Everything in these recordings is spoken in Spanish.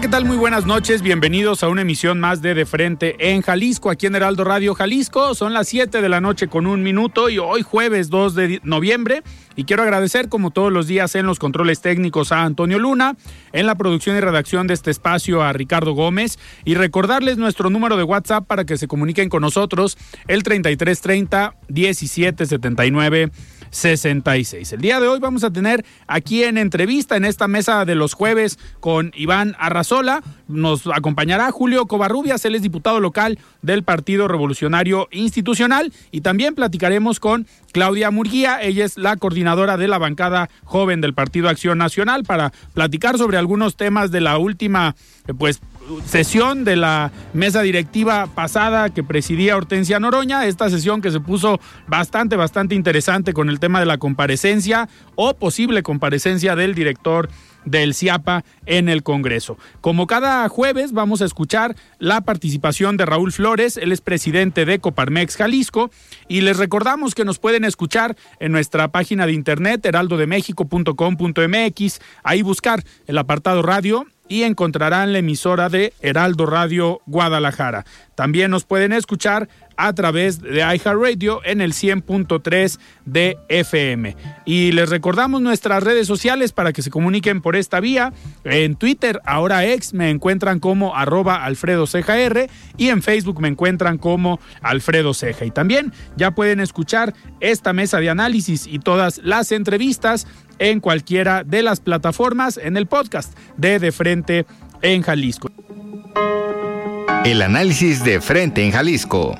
¿Qué tal? Muy buenas noches. Bienvenidos a una emisión más de De Frente en Jalisco, aquí en Heraldo Radio Jalisco. Son las 7 de la noche con un minuto y hoy jueves 2 de noviembre. Y quiero agradecer, como todos los días, en los controles técnicos a Antonio Luna, en la producción y redacción de este espacio a Ricardo Gómez y recordarles nuestro número de WhatsApp para que se comuniquen con nosotros, el 3330 1779 66. El día de hoy vamos a tener aquí en entrevista en esta mesa de los jueves con Iván Arrazola. Nos acompañará Julio Covarrubias, él es diputado local del Partido Revolucionario Institucional y también platicaremos con Claudia Murguía, ella es la coordinadora de la bancada joven del Partido Acción Nacional para platicar sobre algunos temas de la última pues sesión de la mesa directiva pasada que presidía Hortensia Noroña, esta sesión que se puso bastante, bastante interesante con el tema de la comparecencia o posible comparecencia del director del CIAPA en el Congreso. Como cada jueves vamos a escuchar la participación de Raúl Flores, él es presidente de Coparmex Jalisco y les recordamos que nos pueden escuchar en nuestra página de internet heraldodemexico.com.mx, ahí buscar el apartado radio y encontrarán la emisora de Heraldo Radio Guadalajara. También nos pueden escuchar a través de iHeartRadio en el 100.3 de FM. Y les recordamos nuestras redes sociales para que se comuniquen por esta vía. En Twitter, ahora ex, me encuentran como arroba Alfredo Ceja y en Facebook me encuentran como Alfredo Ceja. Y también ya pueden escuchar esta mesa de análisis y todas las entrevistas en cualquiera de las plataformas en el podcast de De Frente en Jalisco. El análisis de Frente en Jalisco.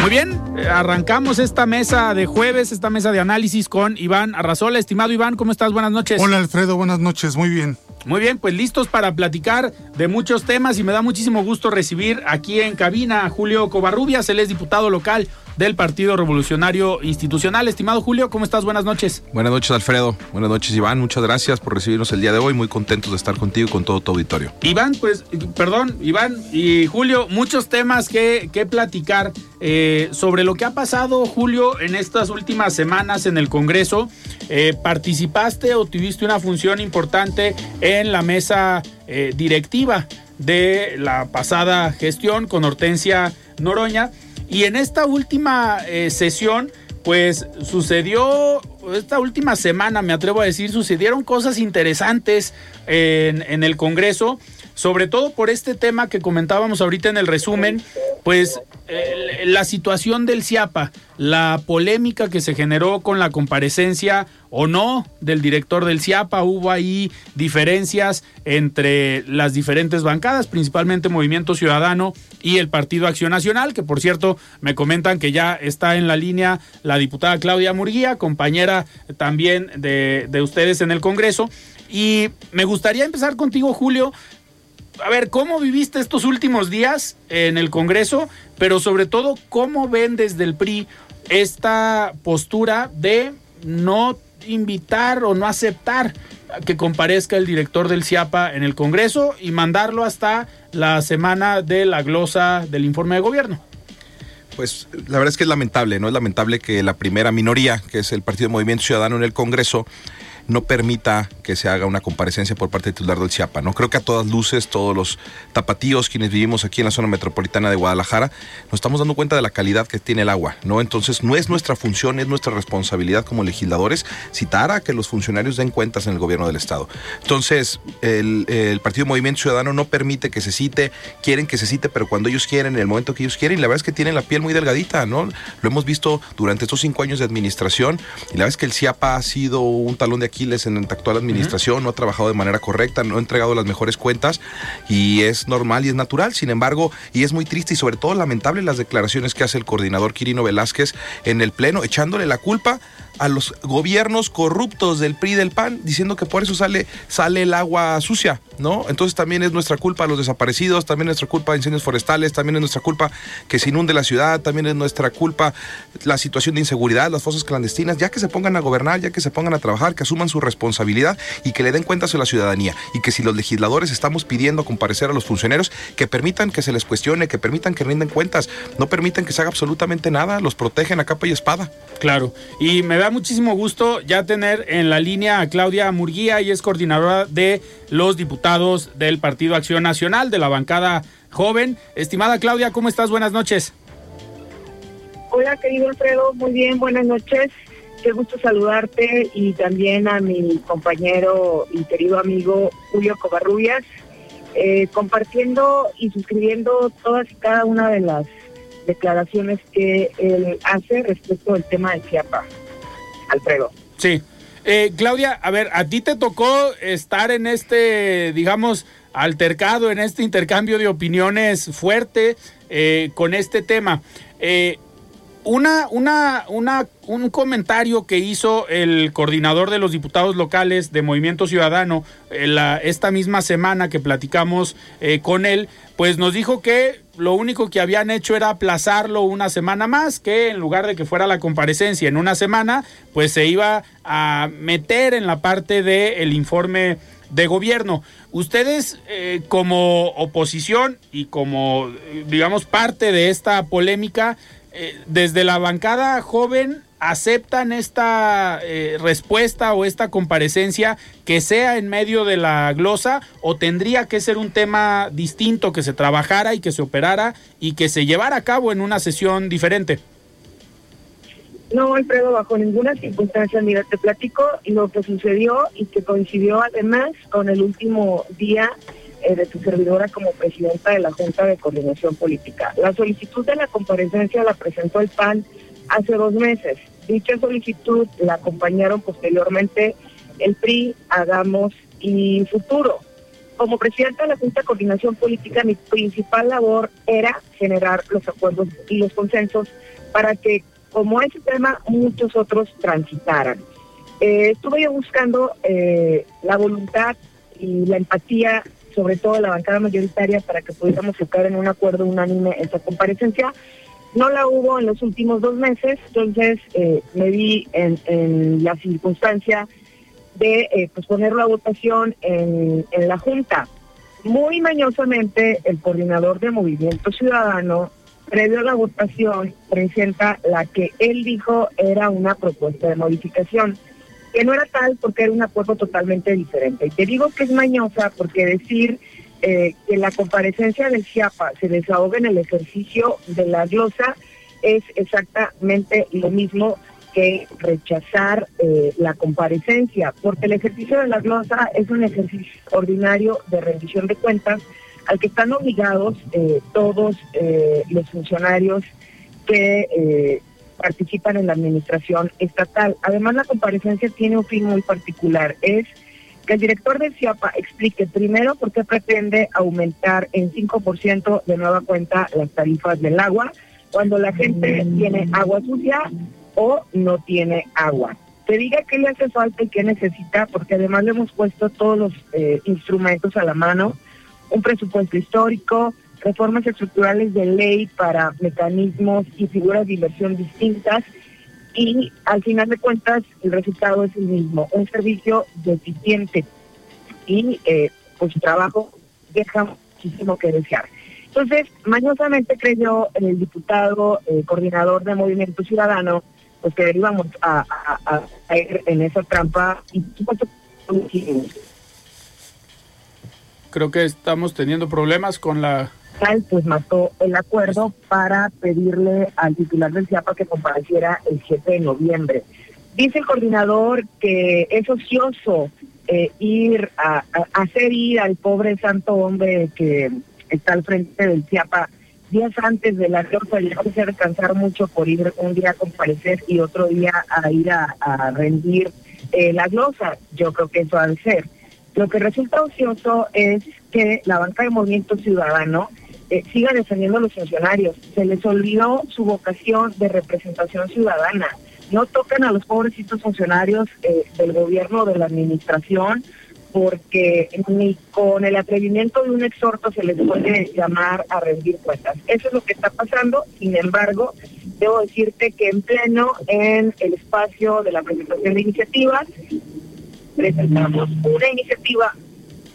Muy bien, arrancamos esta mesa de jueves, esta mesa de análisis con Iván Arrazola. Estimado Iván, ¿cómo estás? Buenas noches. Hola Alfredo, buenas noches, muy bien. Muy bien, pues listos para platicar de muchos temas y me da muchísimo gusto recibir aquí en cabina a Julio Covarrubias, él es diputado local del Partido Revolucionario Institucional. Estimado Julio, ¿cómo estás? Buenas noches. Buenas noches, Alfredo. Buenas noches, Iván. Muchas gracias por recibirnos el día de hoy. Muy contentos de estar contigo y con todo tu auditorio. Iván, pues, perdón, Iván y Julio, muchos temas que, que platicar eh, sobre lo que ha pasado, Julio, en estas últimas semanas en el Congreso. Eh, ¿Participaste o tuviste una función importante en la mesa eh, directiva de la pasada gestión con Hortensia Noroña? Y en esta última sesión, pues sucedió, esta última semana, me atrevo a decir, sucedieron cosas interesantes en, en el Congreso sobre todo por este tema que comentábamos ahorita en el resumen, pues la situación del CIAPA, la polémica que se generó con la comparecencia o no del director del CIAPA, hubo ahí diferencias entre las diferentes bancadas, principalmente Movimiento Ciudadano y el Partido Acción Nacional, que por cierto me comentan que ya está en la línea la diputada Claudia Murguía, compañera también de ustedes en el Congreso. Y me gustaría empezar contigo, Julio, a ver, ¿cómo viviste estos últimos días en el Congreso? Pero sobre todo, ¿cómo ven desde el PRI esta postura de no invitar o no aceptar que comparezca el director del CIAPA en el Congreso y mandarlo hasta la semana de la glosa del informe de gobierno? Pues la verdad es que es lamentable, ¿no? Es lamentable que la primera minoría, que es el Partido Movimiento Ciudadano en el Congreso, no permita que se haga una comparecencia por parte del titular del CIAPA. ¿no? Creo que a todas luces, todos los tapatíos, quienes vivimos aquí en la zona metropolitana de Guadalajara, nos estamos dando cuenta de la calidad que tiene el agua. ¿no? Entonces, no es nuestra función, es nuestra responsabilidad como legisladores citar a que los funcionarios den cuentas en el gobierno del Estado. Entonces, el, Partido Movimiento Ciudadano no permite que se cite, quieren que se cite, pero cuando ellos quieren, en el momento que ellos quieren, y la verdad es que tienen la piel muy delgadita, ¿no? Lo hemos visto durante estos cinco años de administración, y la verdad es que el CIAPA ha sido un talón de En la actual administración, no ha trabajado de manera correcta, no ha entregado las mejores cuentas, y es normal y es natural, sin embargo, y es muy triste y sobre todo lamentable las declaraciones que hace el coordinador Quirino Velázquez en el Pleno, echándole la culpa a los gobiernos corruptos del PRI y del PAN, diciendo que por eso sale, sale el agua sucia, ¿no? Entonces también es nuestra culpa los desaparecidos, también es nuestra culpa incendios forestales, también es nuestra culpa que se inunde la ciudad, también es nuestra culpa la situación de inseguridad, las fosas clandestinas, ya que se pongan a gobernar, ya que se pongan a trabajar, que asuman su responsabilidad y que le den cuentas a la ciudadanía. Y que si los legisladores estamos pidiendo comparecer a los funcionarios, que permitan que se les cuestione, que permitan que rinden cuentas, no permitan que se haga absolutamente nada, los protegen a capa y espada. Claro, y me da muchísimo gusto ya tener en la línea a Claudia Murguía, y es coordinadora de los diputados del Partido Acción Nacional, de la bancada joven. Estimada Claudia, ¿cómo estás? Buenas noches. Hola, querido Alfredo, muy bien, buenas noches. Qué gusto saludarte y también a mi compañero y querido amigo Julio Covarrubias, eh, compartiendo y suscribiendo todas y cada una de las declaraciones que él hace respecto al tema del CIAPA. Alfredo. Sí. Eh, Claudia, a ver, a ti te tocó estar en este, digamos, altercado, en este intercambio de opiniones fuerte eh, con este tema. Eh, una, una, una, un comentario que hizo el coordinador de los diputados locales de Movimiento Ciudadano eh, esta misma semana que platicamos eh, con él, pues nos dijo que lo único que habían hecho era aplazarlo una semana más, que en lugar de que fuera la comparecencia en una semana, pues se iba a meter en la parte del informe de gobierno. Ustedes eh, como oposición y como, eh, digamos, parte de esta polémica, eh, desde la bancada joven aceptan esta eh, respuesta o esta comparecencia que sea en medio de la glosa o tendría que ser un tema distinto que se trabajara y que se operara y que se llevara a cabo en una sesión diferente. No, Alfredo, bajo ninguna circunstancia, mira, te platico lo que sucedió y que coincidió además con el último día eh, de tu servidora como presidenta de la Junta de Coordinación Política. La solicitud de la comparecencia la presentó el PAN hace dos meses. Dicha solicitud la acompañaron posteriormente el PRI, Hagamos y Futuro. Como presidenta de la Junta de Coordinación Política, mi principal labor era generar los acuerdos y los consensos para que, como ese tema, muchos otros transitaran. Eh, estuve yo buscando eh, la voluntad y la empatía sobre todo la bancada mayoritaria, para que pudiéramos tocar en un acuerdo unánime esta comparecencia. No la hubo en los últimos dos meses, entonces eh, me vi en, la circunstancia de eh, pues poner la votación en, en la Junta. Muy mañosamente, el coordinador de Movimiento Ciudadano, previo a la votación, presenta la que él dijo era una propuesta de modificación que no era tal porque era un acuerdo totalmente diferente. Y te digo que es mañosa porque decir eh, que la comparecencia del CIAPA se desahoga en el ejercicio de la glosa es exactamente lo mismo que rechazar eh, la comparecencia, porque el ejercicio de la glosa es un ejercicio ordinario de rendición de cuentas al que están obligados eh, todos los funcionarios que participan en la administración estatal. Además, la comparecencia tiene un fin muy particular, es que el director del CIAPA explique primero por qué pretende aumentar en 5% de nueva cuenta las tarifas del agua cuando la gente tiene agua sucia o no tiene agua. Te diga qué le hace falta y qué necesita, porque además le hemos puesto todos los eh, instrumentos a la mano, un presupuesto histórico, reformas estructurales de ley para mecanismos y figuras de inversión distintas y al final de cuentas el resultado es el mismo, un servicio deficiente y eh, pues su trabajo deja muchísimo que desear. Entonces, mañosamente creyó el diputado eh, coordinador de Movimiento Ciudadano pues que íbamos a, a, ir en esa trampa y supuesto Creo que estamos teniendo problemas con la pues mató el acuerdo para pedirle al titular del CIAPA que compareciera el 7 de noviembre. Dice el coordinador que es ocioso eh, ir a, hacer ir al pobre santo hombre que está al frente del CIAPA días antes de la va se descansar mucho por ir un día a comparecer y otro día a ir a, rendir eh, la glosa. Yo creo que eso ha de ser. Lo que resulta ocioso es que la banca de Movimiento Ciudadano eh, siga defendiendo a los funcionarios. Se les olvidó su vocación de representación ciudadana. No tocan a los pobrecitos funcionarios eh, del gobierno, de la administración, porque ni con el atrevimiento de un exhorto se les puede llamar a rendir cuentas. Eso es lo que está pasando. Sin embargo, debo decirte que en pleno, en el espacio de la presentación de iniciativas, presentamos una iniciativa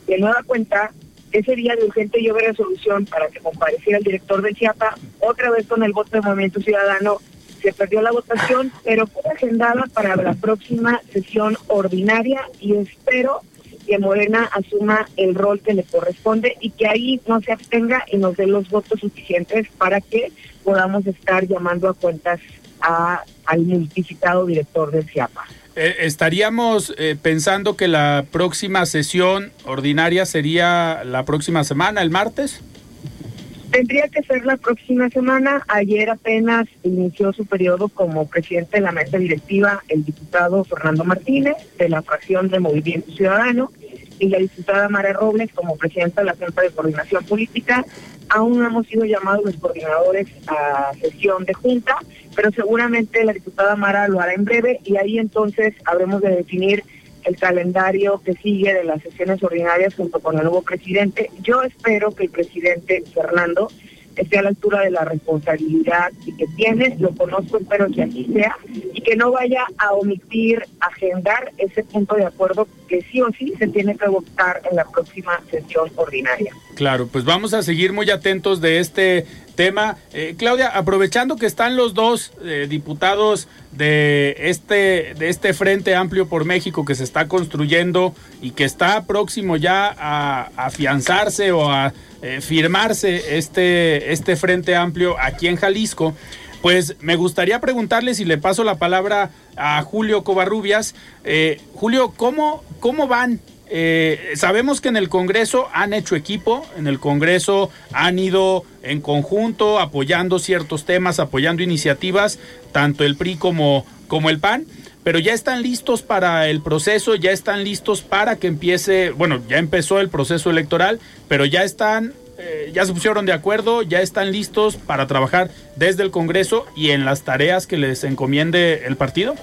de nueva cuenta ese día de urgente y resolución para que compareciera el director del CIAPA, otra vez con el voto de Movimiento Ciudadano, se perdió la votación, pero fue agendada para la próxima sesión ordinaria y espero que Morena asuma el rol que le corresponde y que ahí no se abstenga y nos dé los votos suficientes para que podamos estar llamando a cuentas al multiplicado director del CIAPA. Eh, estaríamos eh, pensando que la próxima sesión ordinaria sería la próxima semana, el martes. Tendría que ser la próxima semana. Ayer apenas inició su periodo como presidente de la mesa directiva el diputado Fernando Martínez de la fracción de Movimiento Ciudadano y la diputada Mara Robles como presidenta de la Junta de Coordinación Política. Aún no hemos sido llamados los coordinadores a sesión de junta, pero seguramente la diputada Mara lo hará en breve y ahí entonces habremos de definir el calendario que sigue de las sesiones ordinarias junto con el nuevo presidente. Yo espero que el presidente Fernando esté a la altura de la responsabilidad que tiene, lo conozco, espero que así sea, y que no vaya a omitir agendar ese punto de acuerdo que sí o sí se tiene que votar en la próxima sesión ordinaria. Claro, pues vamos a seguir muy atentos de este tema. Eh, Claudia, aprovechando que están los dos eh, diputados de este, de este Frente Amplio por México que se está construyendo y que está próximo ya a afianzarse o a eh, firmarse este, este Frente Amplio aquí en Jalisco, pues me gustaría preguntarle si le paso la palabra a Julio Covarrubias. Eh, Julio, ¿cómo, cómo van? Eh, sabemos que en el Congreso han hecho equipo, en el Congreso han ido en conjunto apoyando ciertos temas, apoyando iniciativas, tanto el PRI como, como el PAN pero ya están listos para el proceso, ya están listos para que empiece, bueno, ya empezó el proceso electoral, pero ya están, eh, ya se pusieron de acuerdo, ya están listos para trabajar desde el Congreso y en las tareas que les encomiende el partido.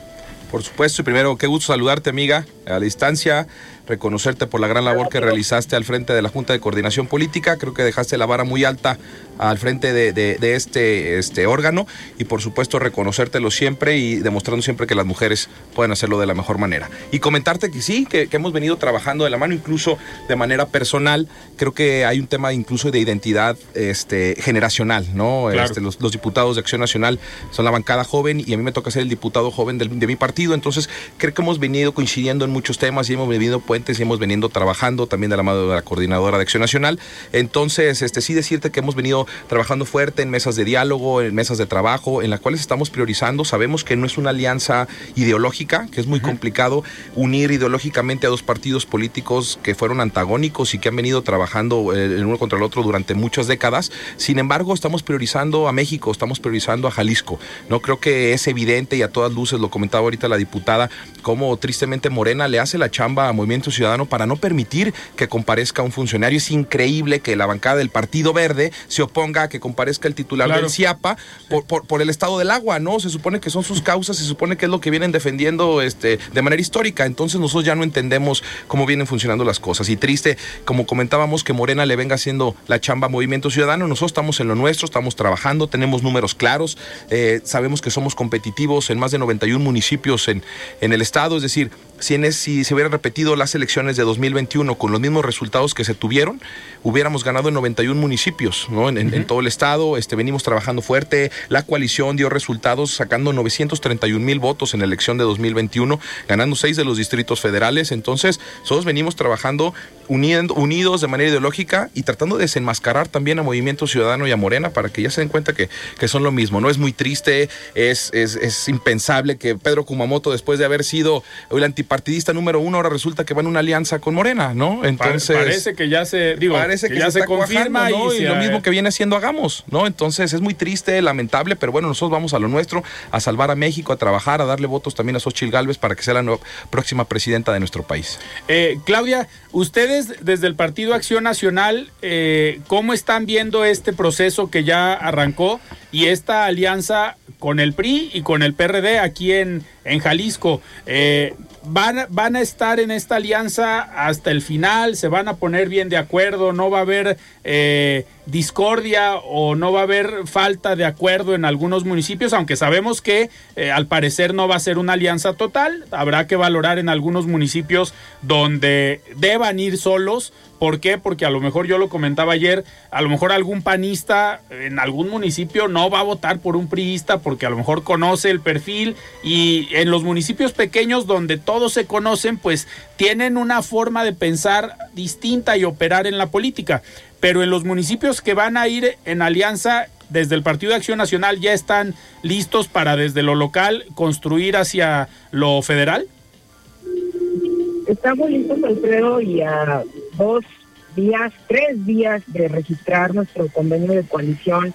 Por supuesto, primero, qué gusto saludarte, amiga, a la distancia reconocerte por la gran labor que realizaste al frente de la Junta de Coordinación Política. Creo que dejaste la vara muy alta al frente de, este, este órgano y por supuesto reconocértelo siempre y demostrando siempre que las mujeres pueden hacerlo de la mejor manera. Y comentarte que sí, que, hemos venido trabajando de la mano incluso de manera personal. Creo que hay un tema incluso de identidad este, generacional, ¿no? Este, los, diputados de Acción Nacional son la bancada joven y a mí me toca ser el diputado joven de, mi partido, entonces creo que hemos venido coincidiendo en muchos temas y hemos venido y hemos venido trabajando también de la mano de la coordinadora de Acción Nacional. Entonces, este sí decirte que hemos venido trabajando fuerte en mesas de diálogo, en mesas de trabajo, en las cuales estamos priorizando. Sabemos que no es una alianza ideológica, que es muy complicado unir ideológicamente a dos partidos políticos que fueron antagónicos y que han venido trabajando eh, el uno contra el otro durante muchas décadas. Sin embargo, estamos priorizando a México, estamos priorizando a Jalisco. No creo que es evidente y a todas luces, lo comentaba ahorita la diputada, cómo tristemente Morena le hace la chamba a Movimiento Ciudadano para no permitir que comparezca un funcionario. Es increíble que la bancada del Partido Verde se oponga a que comparezca el titular del CIAPA por, por, el estado del agua, ¿no? Se supone que son sus causas, se supone que es lo que vienen defendiendo este, de manera histórica. Entonces nosotros ya no entendemos cómo vienen funcionando las cosas. Y triste, como comentábamos, que Morena le venga haciendo la chamba a Movimiento Ciudadano. Nosotros estamos en lo nuestro, estamos trabajando, tenemos números claros, eh, sabemos que somos competitivos en más de 91 municipios en, en el estado. Es decir, si, en si se hubieran repetido las elecciones de 2021 con los mismos resultados que se tuvieron, hubiéramos ganado en 91 municipios, ¿no? En, todo el estado, este, venimos trabajando fuerte, la coalición dio resultados sacando 931 mil votos en la elección de 2021, ganando seis de los distritos federales, entonces todos venimos trabajando uniendo, unidos de manera ideológica y tratando de desenmascarar también a Movimiento Ciudadano y a Morena para que ya se den cuenta que, que son lo mismo, ¿no? Es muy triste, es, es, es impensable que Pedro Kumamoto, después de haber sido el antipartidista número uno, ahora resulta que va en una alianza con Morena, ¿no? Entonces... parece que ya se, digo, Parece que, ya se, confirma cuajando, ¿no? y, lo mismo que viene haciendo hagamos, ¿no? Entonces es muy triste, lamentable, pero bueno, nosotros vamos a lo nuestro, a salvar a México, a trabajar, a darle votos también a Xochitl Gálvez para que sea la próxima presidenta de nuestro país. Eh, Claudia, ustedes desde el Partido Acción Nacional, eh, ¿cómo están viendo este proceso que ya arrancó y esta alianza con el PRI y con el PRD aquí en, en Jalisco? Eh, ¿van, ¿Van a estar en esta alianza hasta el final? ¿Se van a poner bien de acuerdo? ¿No va a haber eh, discordia o no va a haber falta de acuerdo en algunos municipios? Aunque sabemos que eh, al parecer no va a ser una alianza total, habrá que valorar en algunos municipios donde deban ir solos. ¿Por qué? Porque a lo mejor yo lo comentaba ayer, a lo mejor algún panista en algún municipio no va a votar por un priista porque a lo mejor conoce el perfil y en los municipios pequeños donde todos se conocen, pues tienen una forma de pensar distinta y operar en la política. Pero en los municipios que van a ir en alianza desde el Partido de Acción Nacional ya están listos para desde lo local construir hacia lo federal. Estamos listos, Alfredo, y a dos días, tres días de registrar nuestro convenio de coalición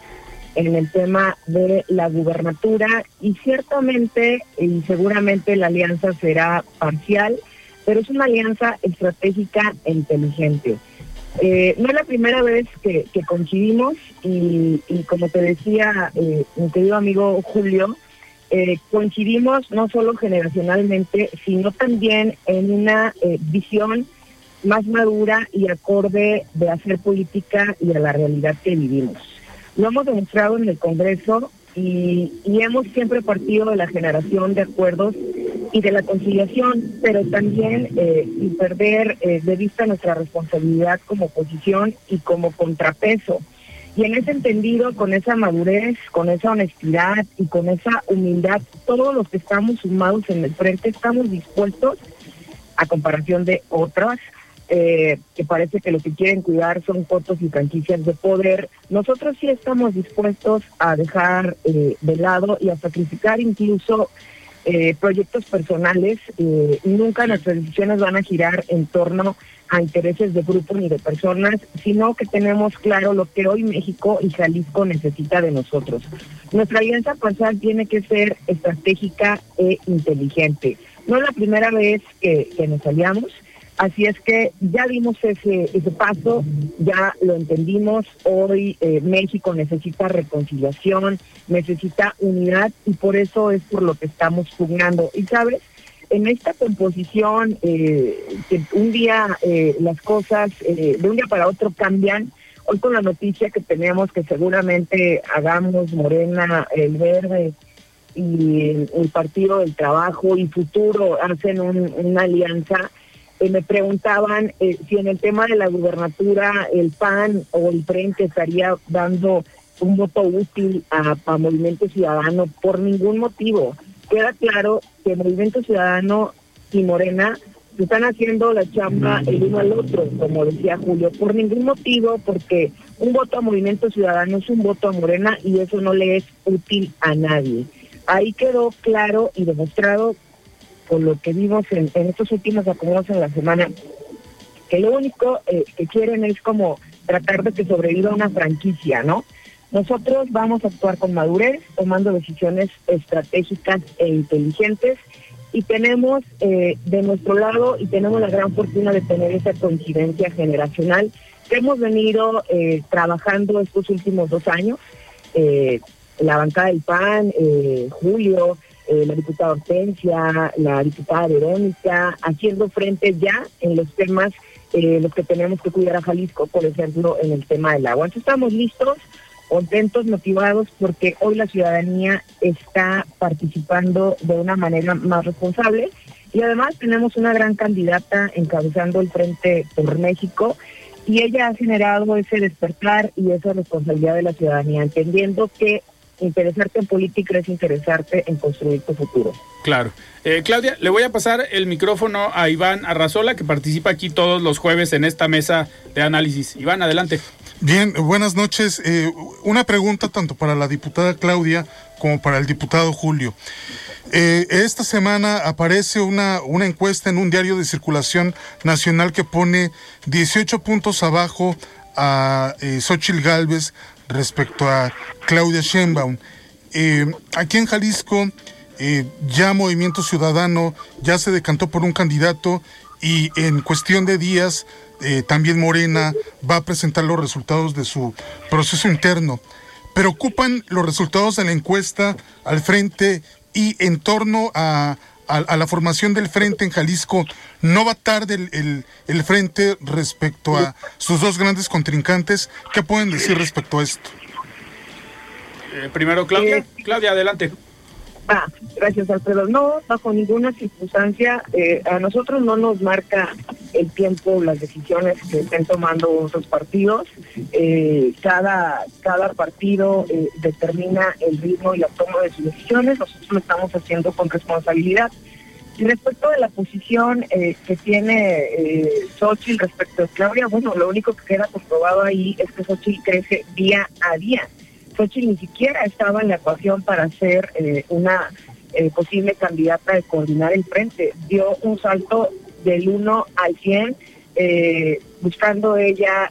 en el tema de la gubernatura y ciertamente y seguramente la alianza será parcial, pero es una alianza estratégica e inteligente. Eh, no es la primera vez que, coincidimos y, y como te decía eh, mi querido amigo Julio, eh, coincidimos no solo generacionalmente, sino también en una eh, visión más madura y acorde de hacer política y a la realidad que vivimos. Lo hemos demostrado en el Congreso y, hemos siempre partido de la generación de acuerdos y de la conciliación, pero también eh, sin perder eh, de vista nuestra responsabilidad como oposición y como contrapeso. Y en ese entendido, con esa madurez, con esa honestidad y con esa humildad, todos los que estamos sumados en el frente estamos dispuestos, a comparación de otras, eh, que parece que lo que quieren cuidar son fotos y franquicias de poder, nosotros sí estamos dispuestos a dejar eh, de lado y a sacrificar incluso eh, proyectos personales. eh, nunca nuestras decisiones van a girar en torno a intereses de grupo ni de personas, sino que tenemos claro lo que hoy México y Jalisco necesita de nosotros. Nuestra alianza pasal tiene que ser estratégica e inteligente. No es la primera vez que nos aliamos, así es que ya dimos ese, paso, ya lo entendimos, hoy eh, México necesita reconciliación, necesita unidad y por eso es por lo que estamos pugnando. Y sabes, en esta composición, eh, que un día eh, las cosas de un día para otro cambian, hoy con la noticia que tenemos que seguramente hagamos Morena, el Verde y el Partido del Trabajo y Futuro hacen un- una alianza, eh, me preguntaban eh, si en el tema de la gubernatura el PAN o el Frente estaría dando un voto útil a, a Movimiento Ciudadano por ningún motivo. Queda claro que Movimiento Ciudadano y Morena están haciendo la chamba el uno al otro, como decía Julio, por ningún motivo, porque un voto a Movimiento Ciudadano es un voto a Morena y eso no le es útil a nadie. Ahí quedó claro y demostrado por lo que vimos en, estos últimos acomodos en la semana, que lo único eh, que quieren es como tratar de que sobreviva una franquicia, ¿no? Nosotros vamos a actuar con madurez, tomando decisiones estratégicas e inteligentes y tenemos eh, de nuestro lado y tenemos la gran fortuna de tener esa coincidencia generacional que hemos venido eh, trabajando estos últimos dos años. La bancada del PAN, Julio, eh, la diputada Hortensia, la diputada Verónica, haciendo frente ya en los temas eh, los que tenemos que cuidar a Jalisco, por ejemplo, en el tema del agua. Entonces estamos listos, contentos, motivados, porque hoy la ciudadanía está participando de una manera más responsable Y además tenemos una gran candidata encabezando el Frente por México y ella ha generado ese despertar y esa responsabilidad de la ciudadanía, entendiendo que interesarte en política es interesarte en construir tu futuro. Claro. Eh, Claudia, le voy a pasar el micrófono a Iván Arrazola, que participa aquí todos los jueves en esta mesa de análisis. Iván, adelante. Bien, buenas noches. Eh, una pregunta tanto para la diputada Claudia como para el diputado Julio. Eh, esta semana aparece una, una encuesta en un diario de circulación nacional que pone 18 puntos abajo a eh, Xochitl Galvez respecto a Claudia Sheinbaum. Eh, aquí en Jalisco eh, ya Movimiento Ciudadano ya se decantó por un candidato y en cuestión de días eh, también Morena va a presentar los resultados de su proceso interno. Preocupan los resultados de la encuesta al frente y en torno a, a- a la formación del frente en Jalisco, ¿no va tarde el, el- el frente respecto a sus dos grandes contrincantes? ¿Qué pueden decir respecto a esto? Eh, primero, Claudia. Eh, Claudia, adelante. Ah, gracias Alfredo. No, bajo ninguna circunstancia, eh, a nosotros no nos marca el tiempo las decisiones que estén tomando otros partidos. Eh, cada, cada partido eh, determina el ritmo y la toma de sus decisiones. Nosotros lo estamos haciendo con responsabilidad. Y respecto de la posición que tiene eh, Xochitl respecto a Claudia, bueno, lo único que queda comprobado ahí es que Xochitl crece día a día. Xochitl ni siquiera estaba en la ecuación para ser eh, una eh, posible candidata de coordinar el frente. Dio un salto del 1 al 100, eh, buscando ella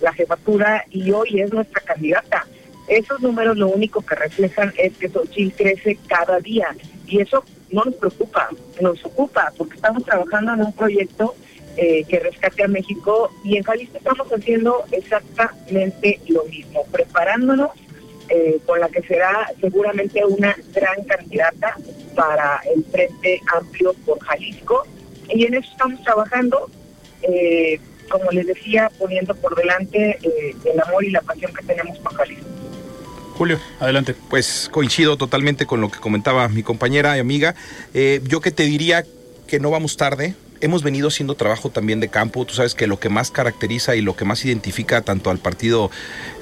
la jefatura y hoy es nuestra candidata. Esos números lo único que reflejan es que Xochitl crece cada día y eso no nos preocupa, nos ocupa porque estamos trabajando en un proyecto eh, que rescate a México y en Jalisco estamos haciendo exactamente lo mismo, preparándonos eh, con la que será seguramente una gran candidata para el Frente Amplio por Jalisco y en eso estamos trabajando, eh, como les decía, poniendo por delante eh, el amor y la pasión que tenemos por Jalisco. Julio, adelante. Pues coincido totalmente con lo que comentaba mi compañera y amiga. Eh, yo que te diría que no vamos tarde. Hemos venido haciendo trabajo también de campo. Tú sabes que lo que más caracteriza y lo que más identifica tanto al Partido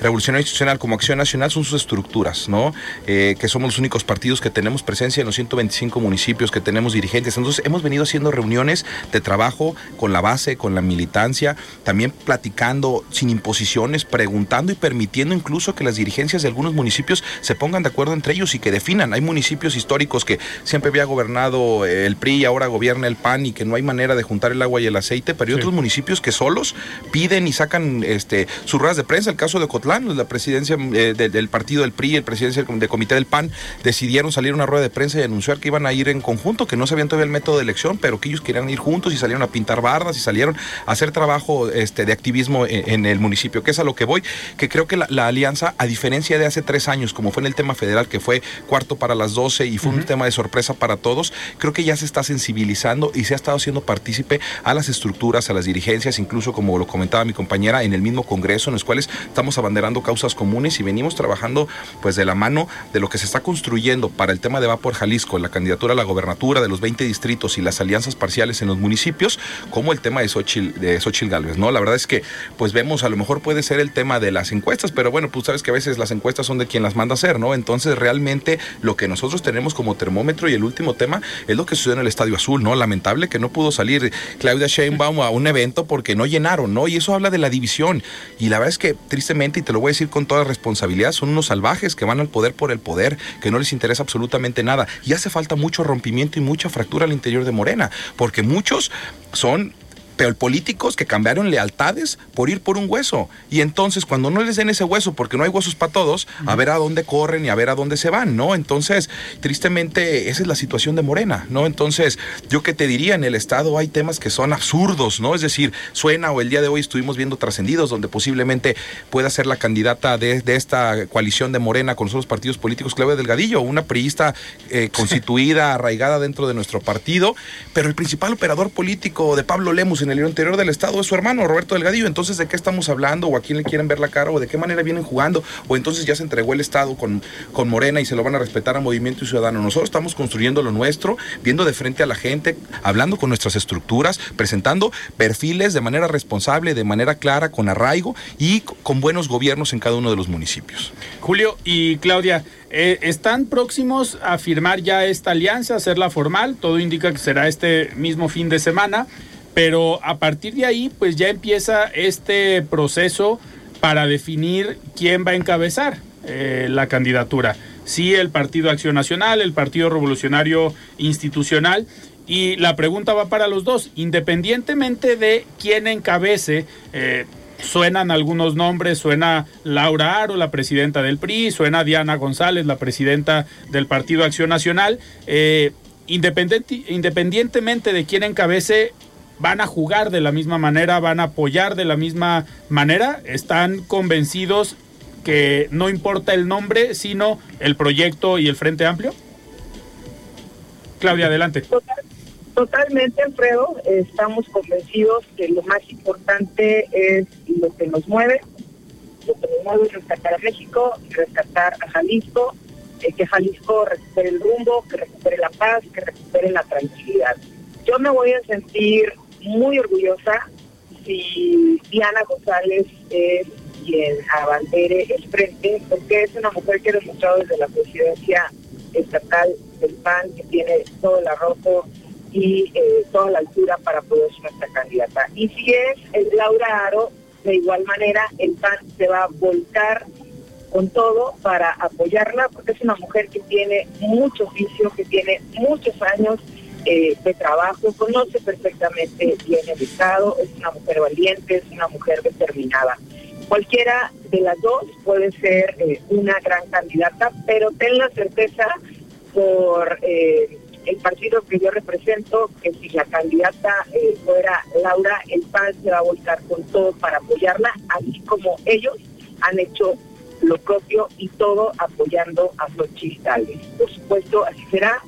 Revolucionario Institucional como Acción Nacional son sus estructuras, ¿no? Eh, que somos los únicos partidos que tenemos presencia en los 125 municipios, que tenemos dirigentes. Entonces hemos venido haciendo reuniones de trabajo con la base, con la militancia, también platicando sin imposiciones, preguntando y permitiendo incluso que las dirigencias de algunos municipios se pongan de acuerdo entre ellos y que definan. Hay municipios históricos que siempre había gobernado el PRI y ahora gobierna el PAN y que no hay manera de juntar el agua y el aceite, pero hay Sí. otros municipios que solos piden y sacan este, sus ruedas de prensa. El caso de Cotlán, la presidencia eh, de- del partido del PRI, el presidencia del, del comité del PAN, decidieron salir a una rueda de prensa y anunciar que iban a ir en conjunto, que no sabían todavía el método de elección, pero que ellos querían ir juntos y salieron a pintar bardas y salieron a hacer trabajo este, de activismo en, en el municipio, que es a lo que voy, que creo que la, la alianza, a diferencia de hace tres años, como fue en el tema federal, que fue cuarto para las 12 y fue un tema de sorpresa para todos, creo que ya se está sensibilizando y se ha estado haciendo partícipe a las estructuras, a las dirigencias, incluso como lo comentaba mi compañera, en el mismo Congreso, en los cuales estamos abanderando causas comunes y venimos trabajando pues de la mano de lo que se está construyendo para el tema de Va por Jalisco, la candidatura a la gobernatura de los 20 distritos y las alianzas parciales en los municipios, como el tema de Xochitl, de Xochitl Galvez, ¿no? La verdad es que pues vemos, a lo mejor puede ser el tema de las encuestas, pero bueno, pues sabes que a veces las encuestas son de quien las manda a hacer, ¿no? Entonces realmente lo que nosotros tenemos como termómetro y el último tema es lo que sucedió en el Estadio Azul, ¿no? Lamentable que no pudo salir Claudia Sheinbaum a un evento porque no llenaron, ¿no? Y eso habla de la división. Y la verdad es que tristemente, y te lo voy a decir con toda responsabilidad, son unos salvajes que van al poder por el poder, que no les interesa absolutamente nada. Y hace falta mucho rompimiento y mucha fractura al interior de Morena, porque muchos son pero políticos que cambiaron lealtades por ir por un hueso. Y entonces, cuando no les den ese hueso, porque no hay huesos para todos, a ver a dónde corren y a ver a dónde se van, ¿no? Entonces, tristemente, esa es la situación de Morena, ¿no? Entonces, yo que te diría, en el Estado hay temas que son absurdos, ¿no? Es decir, suena o el día de hoy estuvimos viendo trascendidos, donde posiblemente pueda ser la candidata de, de esta coalición de Morena con los otros partidos políticos, Claudia Delgadillo, una priista eh, constituida, arraigada dentro de nuestro partido, pero el principal operador político de Pablo Lemus en el interior del estado es su hermano, Roberto Delgadillo. Entonces, ¿de qué estamos hablando? ¿O a quién le quieren ver la cara? ¿O de qué manera vienen jugando? ¿O entonces ya se entregó el estado con, con Morena y se lo van a respetar a Movimiento Ciudadano? Nosotros estamos construyendo lo nuestro, viendo de frente a la gente, hablando con nuestras estructuras, presentando perfiles de manera responsable, de manera clara, con arraigo y con buenos gobiernos en cada uno de los municipios. Julio y Claudia, eh, ¿están próximos a firmar ya esta alianza, hacerla formal? Todo indica que será este mismo fin de semana, pero a partir de ahí, pues ya empieza este proceso para definir quién va a encabezar eh, la candidatura. Sí, el Partido Acción Nacional, el Partido Revolucionario Institucional. Y la pregunta va para los dos, independientemente de quién encabece, eh, suenan algunos nombres, suena Laura Aro, la presidenta del PRI, suena Diana González, la presidenta del Partido Acción Nacional. Eh, independientemente de quién encabece, van a jugar de la misma manera, van a apoyar de la misma manera, están convencidos que no importa el nombre, sino el proyecto y el Frente Amplio. Claudia, adelante. Totalmente, Alfredo. Estamos convencidos que lo más importante es lo que nos mueve. Lo que nos mueve es rescatar a México, rescatar a Jalisco, eh, que Jalisco recupere el rumbo, que recupere la paz, que recupere la tranquilidad. Yo me voy a sentir muy orgullosa si Diana González es quien abandere el frente, porque es una mujer que ha demostrado desde la presidencia estatal del PAN que tiene todo el arrojo y eh, toda la altura para poder ser nuestra candidata. Y si es el Laura Aro, de igual manera el PAN se va a volcar con todo para apoyarla, porque es una mujer que tiene mucho oficio, que tiene muchos años eh, de trabajo, conoce perfectamente bien el Estado, es una mujer valiente, es una mujer determinada. Cualquiera de las dos puede ser eh, una gran candidata, pero ten la certeza por eh, el partido que yo represento, que si la candidata fuera Laura, el PAN se va a volcar con todo para apoyarla, así como ellos han hecho lo propio y todo apoyando a Xochitl Por supuesto, así será.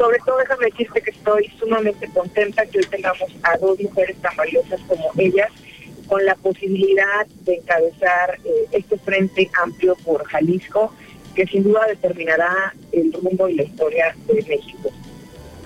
Sobre todo, déjame decirte que estoy sumamente contenta que hoy tengamos a dos mujeres tan valiosas como ellas, con la posibilidad de encabezar eh, este frente amplio por Jalisco, que sin duda determinará el rumbo y la historia de México.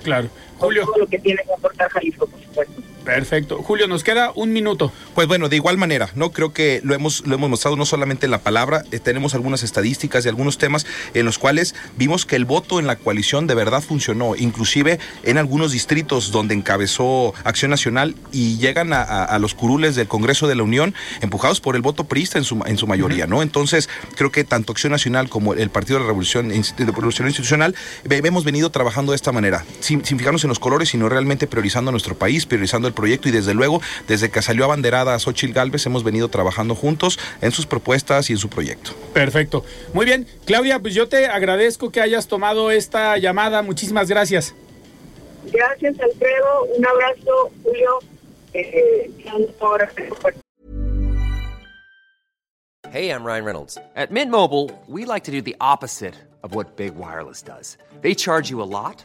Claro. Julio. lo que tiene que aportar Jalisco, por supuesto. Perfecto. Julio, nos queda un minuto. Pues bueno, de igual manera, ¿no? Creo que lo hemos, lo hemos mostrado no solamente en la palabra, eh, tenemos algunas estadísticas y algunos temas en los cuales vimos que el voto en la coalición de verdad funcionó, inclusive en algunos distritos donde encabezó Acción Nacional y llegan a, los curules del Congreso de la Unión empujados por el voto priista en su, en su mayoría, ¿no? Entonces, creo que tanto Acción Nacional como el Partido de la Revolución, de Revolución Institucional hemos venido trabajando de esta manera, sin, sin fijarnos en los colores, sino realmente priorizando a nuestro país, priorizando el proyecto y desde luego, desde que salió abanderada Xochil Galvez, hemos venido trabajando juntos en sus propuestas y en su proyecto. Perfecto. Muy bien, Claudia, pues yo te agradezco que hayas tomado esta llamada. Muchísimas gracias. Gracias, Alfredo. Un abrazo, Julio. Eh, hey, I'm Ryan Reynolds. At Mint Mobile, we like to do the opposite of what Big Wireless does. They charge you a lot.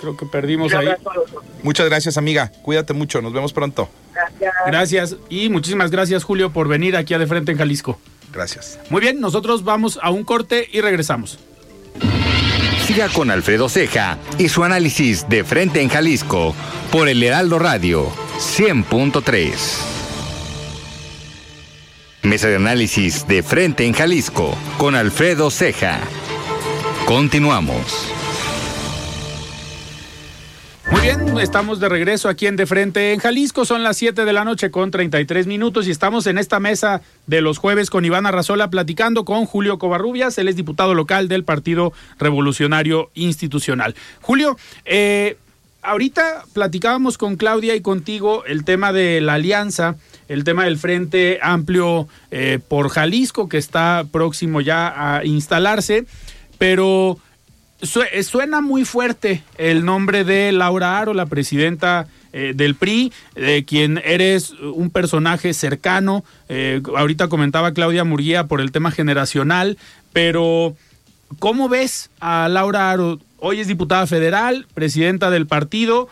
Creo que perdimos ahí. Muchas gracias, amiga. Cuídate mucho. Nos vemos pronto. Gracias. Gracias. Y muchísimas gracias, Julio, por venir aquí a De Frente en Jalisco. Gracias. Muy bien, nosotros vamos a un corte y regresamos. Siga con Alfredo Ceja y su análisis de Frente en Jalisco por el Heraldo Radio 100.3. Mesa de análisis de frente en Jalisco con Alfredo Ceja. Continuamos. Muy bien, estamos de regreso aquí en De Frente en Jalisco. Son las 7 de la noche con 33 minutos y estamos en esta mesa de los jueves con Iván Arrazola platicando con Julio Covarrubias. Él es diputado local del Partido Revolucionario Institucional. Julio, eh, ahorita platicábamos con Claudia y contigo el tema de la alianza, el tema del Frente Amplio eh, por Jalisco que está próximo ya a instalarse, pero eh, suena muy fuerte el nombre de Laura Aro, la presidenta eh, del PRI, de quien eres un personaje cercano. Eh, ahorita comentaba Claudia Murguía por el tema generacional, pero ¿cómo ves a Laura Aro? Hoy es diputada federal, presidenta del partido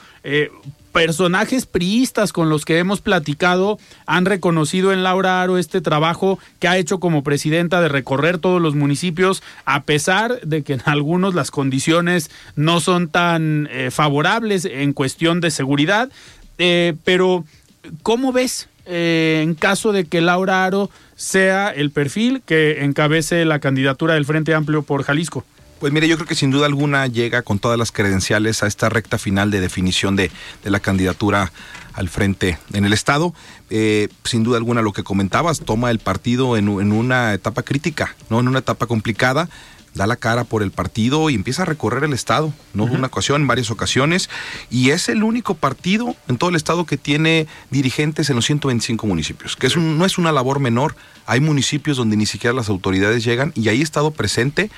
personajes priistas con los que hemos platicado han reconocido en Laura Aro este trabajo que ha hecho como presidenta de recorrer todos los municipios, a pesar de que en algunos las condiciones no son tan eh, favorables en cuestión de seguridad. Eh, pero, ¿cómo ves eh, en caso de que Laura Aro sea el perfil que encabece la candidatura del Frente Amplio por Jalisco? Pues mire, yo creo que sin duda alguna llega con todas las credenciales a esta recta final de definición de, la candidatura al frente en el Estado. Eh, sin duda alguna lo que comentabas, toma el partido en, una etapa crítica, ¿no? En una etapa complicada da la cara por el partido y empieza a recorrer el estado, no una ocasión, en varias ocasiones, y es el único partido en todo el estado que tiene dirigentes en los 125 municipios, que es no es una labor menor, hay municipios donde ni siquiera las autoridades llegan y ahí ha estado presente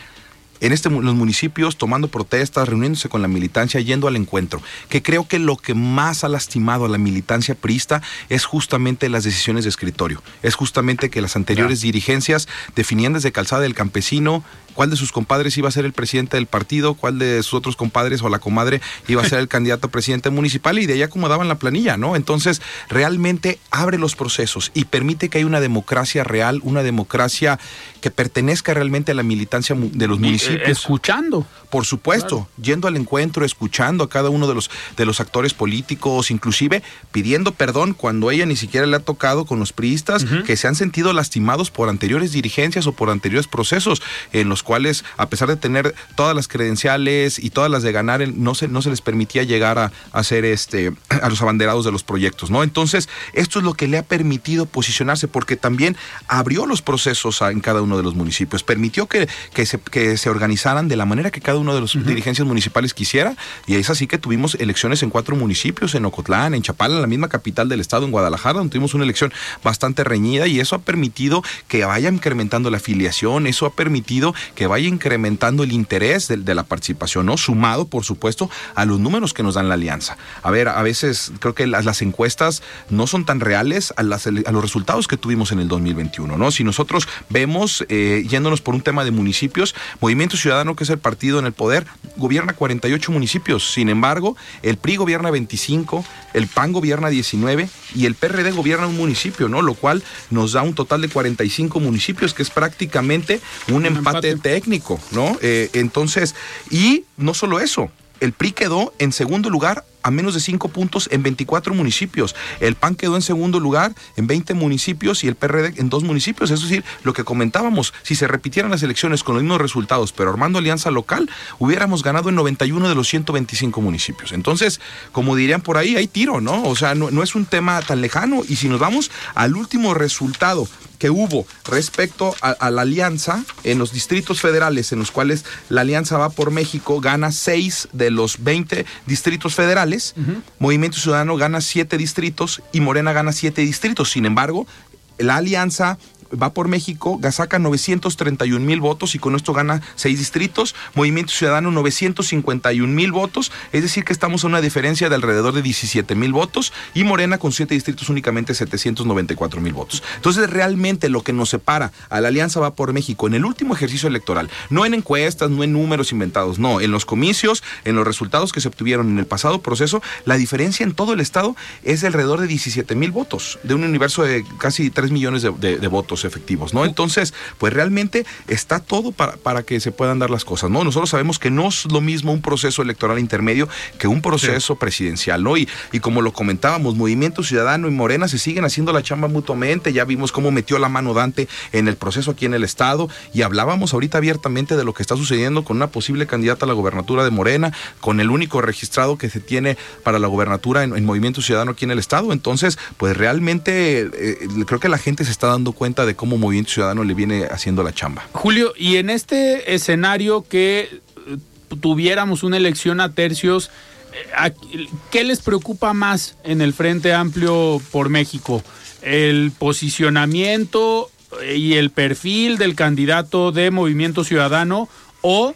en este, los municipios tomando protestas, reuniéndose con la militancia, yendo al encuentro. Que creo que lo que más ha lastimado a la militancia priista es justamente las decisiones de escritorio. Es justamente que las anteriores dirigencias definían desde calzada del campesino cuál de sus compadres iba a ser el presidente del partido, cuál de sus otros compadres o la comadre iba a ser el candidato a presidente municipal y de ahí acomodaban la planilla, ¿no? Entonces, realmente abre los procesos y permite que haya una democracia real, una democracia que pertenezca realmente a la militancia de los municipios. Escuchando. Por supuesto, yendo al encuentro, escuchando a cada uno de los, de los actores políticos, inclusive pidiendo perdón cuando ella ni siquiera le ha tocado con los priistas que se han sentido lastimados por anteriores dirigencias o por anteriores procesos en los cuales, a pesar de tener todas las credenciales y todas las de ganar, no se, no se les permitía llegar a, a ser este, a los abanderados de los proyectos, ¿no? Entonces, esto es lo que le ha permitido posicionarse, porque también abrió los procesos en cada uno de los municipios, permitió que, que, se, que se organizaran de la manera que cada uno de los dirigencias municipales quisiera, y es así que tuvimos elecciones en cuatro municipios, en Ocotlán, en Chapala, la misma capital del estado, en Guadalajara, donde tuvimos una elección bastante reñida, y eso ha permitido que vaya incrementando la afiliación, eso ha permitido que vaya incrementando el interés de, la participación, ¿no? Sumado, por supuesto, a los números que nos dan la alianza. A ver, a veces creo que las, encuestas no son tan reales a, las, a, los resultados que tuvimos en el 2021, ¿no? Si nosotros vemos, eh, yéndonos por un tema de municipios, Movimiento Ciudadano, que es el partido en el poder, gobierna 48 municipios. Sin embargo, el PRI gobierna 25, el PAN gobierna 19 y el PRD gobierna un municipio, ¿no? Lo cual nos da un total de 45 municipios, que es prácticamente un, empate técnico, ¿no? Eh, entonces, y no solo eso, el PRI quedó en segundo lugar a menos de cinco puntos en 24 municipios. El PAN quedó en segundo lugar en 20 municipios y el PRD en dos municipios. Es decir, lo que comentábamos, si se repitieran las elecciones con los mismos resultados, pero armando alianza local, hubiéramos ganado en 91 de los 125 municipios. Entonces, como dirían por ahí, hay tiro, ¿no? O sea, no, es un tema tan lejano. Y si nos vamos al último resultado que hubo respecto a, la alianza en los distritos federales en los cuales la alianza va por México gana seis de los 20 distritos federales, Movimiento Ciudadano gana siete distritos y Morena gana siete distritos. Sin embargo, la alianza va por México, saca 931 mil votos y con esto gana seis distritos, Movimiento Ciudadano 951 mil votos, es decir que estamos a una diferencia de alrededor de 17 mil votos y Morena con siete distritos únicamente 794 mil votos. Entonces realmente lo que nos separa a la Alianza va por México en el último ejercicio electoral, no en encuestas, no en números inventados, no, en los comicios, en los resultados que se obtuvieron en el pasado proceso, la diferencia en todo el estado es de alrededor de 17 mil votos, de un universo de casi 3 millones de votos. Efectivos, ¿no? Entonces, pues realmente está todo para, para que se puedan dar las cosas, ¿no? Nosotros sabemos que no es lo mismo un proceso electoral intermedio que un proceso presidencial, ¿no? Y, y como lo comentábamos, Movimiento Ciudadano y Morena se siguen haciendo la chamba mutuamente, ya vimos cómo metió la mano Dante en el proceso aquí en el Estado y hablábamos ahorita abiertamente de lo que está sucediendo con una posible candidata a la gobernatura de Morena, con el único registrado que se tiene para la gobernatura en, en Movimiento Ciudadano aquí en el Estado. Entonces, pues realmente eh, creo que la gente se está dando cuenta de cómo Movimiento Ciudadano le viene haciendo la chamba. Julio, y en este escenario que eh, tuviéramos una elección a tercios, eh, ¿a- ¿qué les preocupa más en el Frente Amplio por México? ¿El posicionamiento eh, y el perfil del candidato de Movimiento Ciudadano o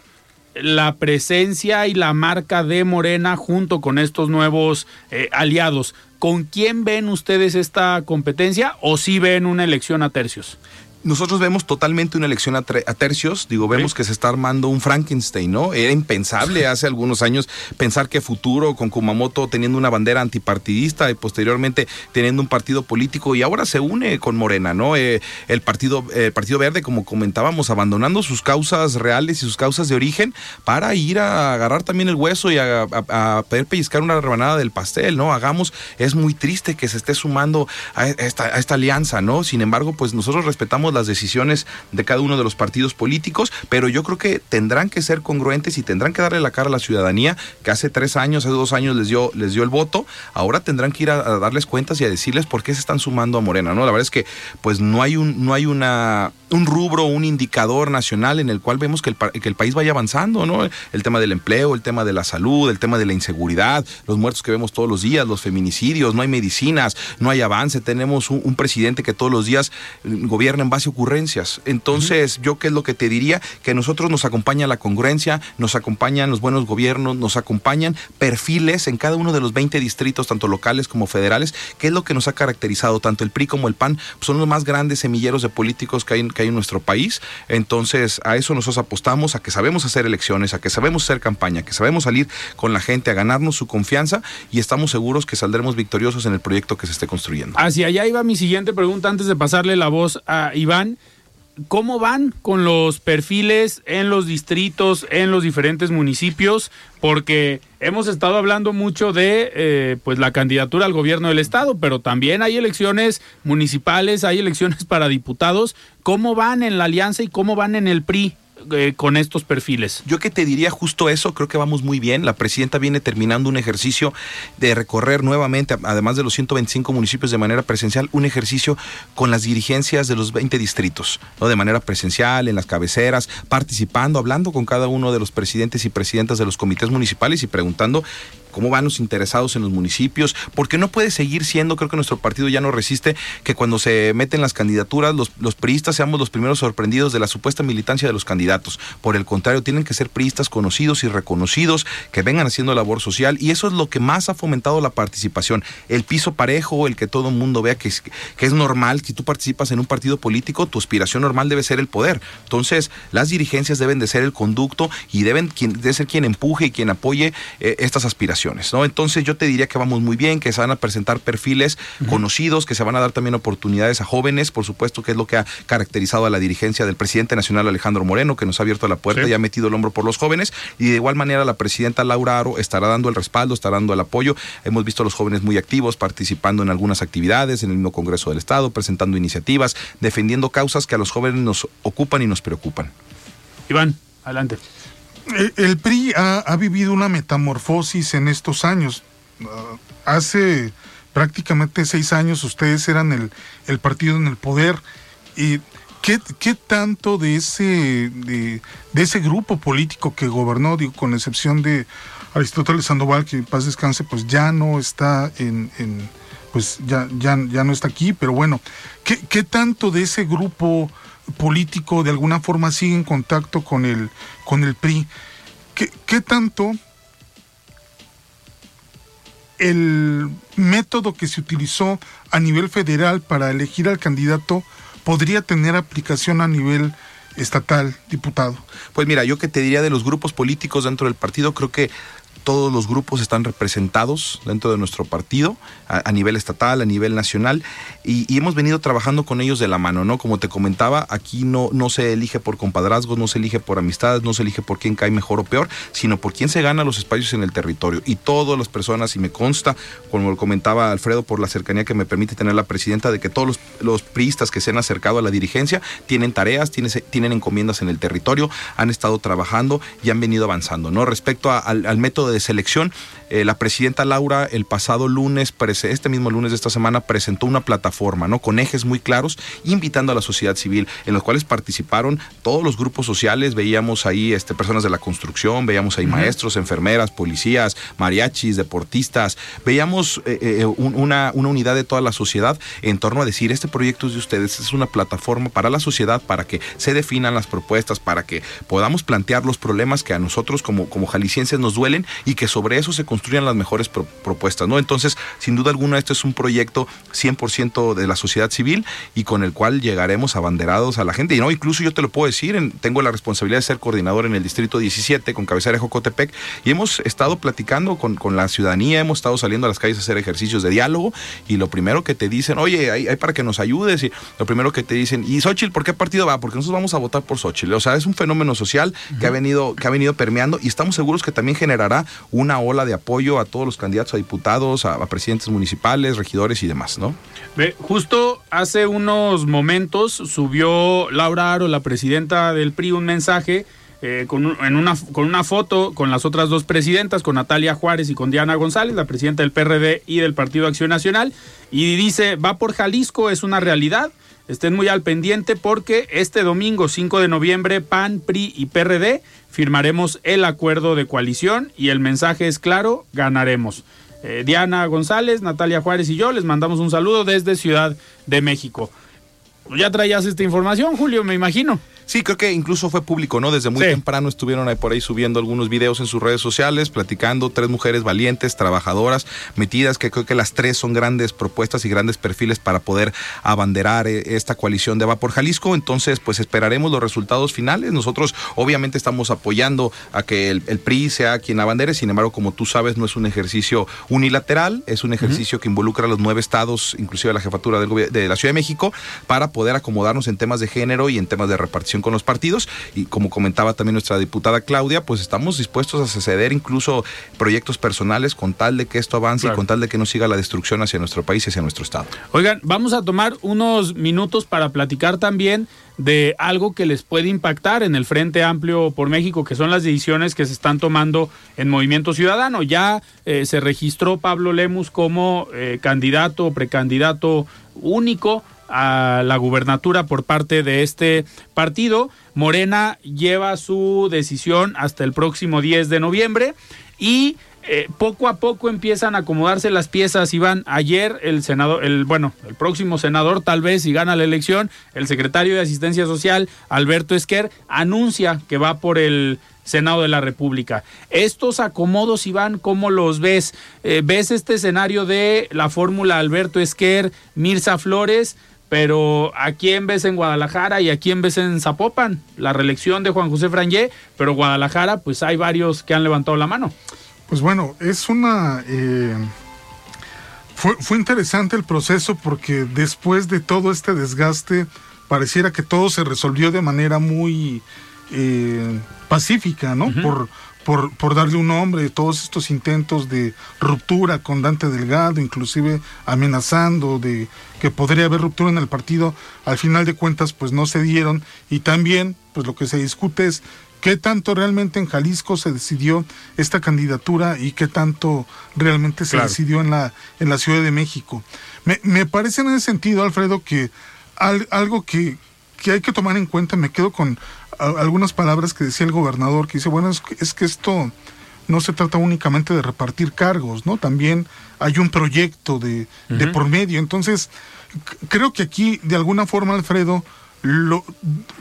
la presencia y la marca de Morena junto con estos nuevos eh, aliados? ¿Con quién ven ustedes esta competencia o si ven una elección a tercios? Nosotros vemos totalmente una elección a, a tercios, digo, vemos que se está armando un Frankenstein, ¿no? Era impensable hace algunos años pensar que futuro con Kumamoto teniendo una bandera antipartidista y posteriormente teniendo un partido político y ahora se une con Morena, ¿no? Eh, el partido, el partido Verde, como comentábamos, abandonando sus causas reales y sus causas de origen para ir a agarrar también el hueso y a, a- a poder pellizcar una rebanada del pastel, ¿no? Hagamos, es muy triste que se esté sumando a esta, a esta alianza, ¿no? Sin embargo, pues nosotros respetamos las decisiones de cada uno de los partidos políticos, pero yo creo que tendrán que ser congruentes y tendrán que darle la cara a la ciudadanía que hace tres años, hace dos años les dio, les dio el voto, ahora tendrán que ir a, darles cuentas y a decirles por qué se están sumando a Morena, ¿no? La verdad es que pues no hay un, no hay una un rubro, un indicador nacional en el cual vemos que el, que el país vaya avanzando, ¿no? El tema del empleo, el tema de la salud, el tema de la inseguridad, los muertos que vemos todos los días, los feminicidios, no hay medicinas, no hay avance, tenemos un, un presidente que todos los días eh, gobierna en base a ocurrencias. Entonces, yo qué es lo que te diría, que a nosotros nos acompaña la congruencia, nos acompañan los buenos gobiernos, nos acompañan perfiles en cada uno de los 20 distritos, tanto locales como federales, que es lo que nos ha caracterizado, tanto el PRI como el PAN, son los más grandes semilleros de políticos que hay, en- que hay en nuestro país. Entonces, a eso nosotros apostamos, a que sabemos hacer elecciones, a que sabemos hacer campaña, que sabemos salir con la gente, a ganarnos su confianza y estamos seguros que saldremos victoriosos en el proyecto que se esté construyendo. Hacia allá iba mi siguiente pregunta antes de pasarle la voz a Iván. ¿Cómo van con los perfiles en los distritos, en los diferentes municipios? Porque hemos estado hablando mucho de eh, pues la candidatura al gobierno del estado, pero también hay elecciones municipales, hay elecciones para diputados. ¿Cómo van en la alianza y cómo van en el PRI eh, con estos perfiles? Yo que te diría justo eso, creo que vamos muy bien. La presidenta viene terminando un ejercicio de recorrer nuevamente, además de los 125 municipios de manera presencial, un ejercicio con las dirigencias de los 20 distritos, ¿no? de manera presencial, en las cabeceras, participando, hablando con cada uno de los presidentes y presidentas de los comités municipales y preguntando cómo van los interesados en los municipios, porque no puede seguir siendo, creo que nuestro partido ya no resiste, que cuando se meten las candidaturas, los, los priistas seamos los primeros sorprendidos de la supuesta militancia de los candidatos. Por el contrario, tienen que ser priistas conocidos y reconocidos, que vengan haciendo labor social, y eso es lo que más ha fomentado la participación. El piso parejo, el que todo el mundo vea que es, que es normal, que tú participas en un partido político, tu aspiración normal debe ser el poder. Entonces, las dirigencias deben de ser el conducto y deben debe ser quien empuje y quien apoye eh, estas aspiraciones. ¿No? Entonces yo te diría que vamos muy bien, que se van a presentar perfiles conocidos, que se van a dar también oportunidades a jóvenes, por supuesto, que es lo que ha caracterizado a la dirigencia del presidente nacional Alejandro Moreno, que nos ha abierto la puerta Sí. y ha metido el hombro por los jóvenes. Y de igual manera la presidenta Laura Aro estará dando el respaldo, estará dando el apoyo. Hemos visto a los jóvenes muy activos, participando en algunas actividades, en el mismo Congreso del Estado, presentando iniciativas, defendiendo causas que a los jóvenes nos ocupan y nos preocupan. Iván, adelante. Eh, El PRI ha, vivido una metamorfosis en estos años. Ah, hace prácticamente seis años ustedes eran el, partido en el poder. ¿Y qué, tanto de ese, de, ese grupo político que gobernó, digo, con excepción de Aristóteles Sandoval, que en paz descanse, pues ya no está en, pues ya, ya, ya no está aquí, pero bueno, ¿qué, qué tanto de ese grupo político de alguna forma sigue en contacto con el, con el PRI? ¿Qué, qué tanto el método que se utilizó a nivel federal para elegir al candidato podría tener aplicación a nivel estatal, diputado? Pues mira, yo que te diría de los grupos políticos dentro del partido, creo que todos los grupos están representados dentro de nuestro partido, a, nivel estatal, a nivel nacional, y, hemos venido trabajando con ellos de la mano, ¿no? Como te comentaba, aquí no, no se elige por compadrazgos, no se elige por amistades, no se elige por quién cae mejor o peor, sino por quién se gana los espacios en el territorio. Y todas las personas, y me consta, como lo comentaba Alfredo, por la cercanía que me permite tener la presidenta, de que todos los, los priistas que se han acercado a la dirigencia tienen tareas, tienen, tienen encomiendas en el territorio, han estado trabajando y han venido avanzando, ¿no? Respecto al, método de selección, eh, la presidenta Laura el pasado lunes, este mismo lunes de esta semana, presentó una plataforma, ¿no? Con ejes muy claros, invitando a la sociedad civil, en los cuales participaron todos los grupos sociales, veíamos ahí este, personas de la construcción, veíamos ahí maestros, enfermeras, policías, mariachis, deportistas, veíamos eh, eh, una, una unidad de toda la sociedad en torno a decir, este proyecto es de ustedes, es una plataforma para la sociedad, para que se definan las propuestas, para que podamos plantear los problemas que a nosotros como, como jaliscienses nos duelen y que sobre eso se construyan las mejores propuestas, ¿no? Entonces, sin duda alguna, este es un proyecto 100% de la sociedad civil y con el cual llegaremos abanderados a la gente. Y no, incluso yo te lo puedo decir, tengo la responsabilidad de ser coordinador en el Distrito 17 con cabecera de Jocotepec y hemos estado platicando con, con, la ciudadanía, hemos estado saliendo a las calles a hacer ejercicios de diálogo y lo primero que te dicen, oye, hay, hay para que nos ayudes y lo primero que te dicen, ¿y Xochitl por qué partido va? Porque nosotros vamos a votar por Xochitl. O sea, es un fenómeno social que ha venido, que ha venido permeando y estamos seguros que también generará una ola de apoyo a todos los candidatos a diputados, a, presidentes municipales, regidores y demás, ¿no? justo hace unos momentos subió Laura Aro, la presidenta del PRI, un mensaje eh, con, una, con una foto con las otras dos presidentas, con Natalia Juárez y con Diana González, la presidenta del PRD y del Partido Acción Nacional, y dice, va por Jalisco, es una realidad. Estén muy al pendiente porque este domingo 5 de noviembre PAN, PRI y PRD firmaremos el acuerdo de coalición y el mensaje es claro, ganaremos. Eh, Diana González, Natalia Juárez y yo les mandamos un saludo desde Ciudad de México. Ya traías esta información, Julio, me imagino. Sí, creo que incluso fue público, ¿no? Desde muy temprano estuvieron ahí por ahí subiendo algunos videos en sus redes sociales, platicando tres mujeres valientes, trabajadoras, metidas, que creo que las tres son grandes propuestas y grandes perfiles para poder abanderar eh, esta coalición de Va por Jalisco. Entonces, pues esperaremos los resultados finales. Nosotros obviamente estamos apoyando a que el, PRI sea quien abandere, sin embargo, como tú sabes, no es un ejercicio unilateral, es un ejercicio que involucra a los nueve estados, inclusive a la jefatura del de la Ciudad de México, para poder acomodarnos en temas de género y en temas de repartición con los partidos y como comentaba también nuestra diputada Claudia, pues estamos dispuestos a ceder incluso proyectos personales con tal de que esto avance y con tal de que no siga la destrucción hacia nuestro país y hacia nuestro estado. Oigan, vamos a tomar unos minutos para platicar también de algo que les puede impactar en el Frente Amplio por México, que son las decisiones que se están tomando en Movimiento Ciudadano. Ya eh, se registró Pablo Lemus como eh, candidato o precandidato único a la gubernatura por parte de este partido. Morena lleva su decisión hasta el próximo 10 de noviembre y eh, poco a poco empiezan a acomodarse las piezas. Iván, ayer el senador, el bueno, el próximo senador, tal vez si gana la elección, el secretario de Asistencia Social, Alberto Esquer, anuncia que va por el Senado de la República. Estos acomodos, Iván, ¿cómo los ves? Eh, ¿Ves este escenario de la fórmula Alberto Esquer, Mirza Flores? Pero ¿a quién ves en Guadalajara y a quién ves en Zapopan? La reelección de Juan José Frangé, pero Guadalajara, pues hay varios que han levantado la mano. Pues bueno, es una... Eh, fue, fue interesante el proceso porque después de todo este desgaste, pareciera que todo se resolvió de manera muy eh, pacífica, ¿no? Por por, por darle un nombre, todos estos intentos de ruptura con Dante Delgado, inclusive amenazando de que podría haber ruptura en el partido, al final de cuentas pues no se dieron y también pues lo que se discute es qué tanto realmente en Jalisco se decidió esta candidatura y qué tanto realmente se decidió en la, en la Ciudad de México. Me, me parece en ese sentido, Alfredo, que algo que, que hay que tomar en cuenta, me quedo con algunas palabras que decía el gobernador, que dice, bueno, es que, es que esto no se trata únicamente de repartir cargos, ¿no? También hay un proyecto de, de por medio. Entonces, creo que aquí, de alguna forma, Alfredo, lo,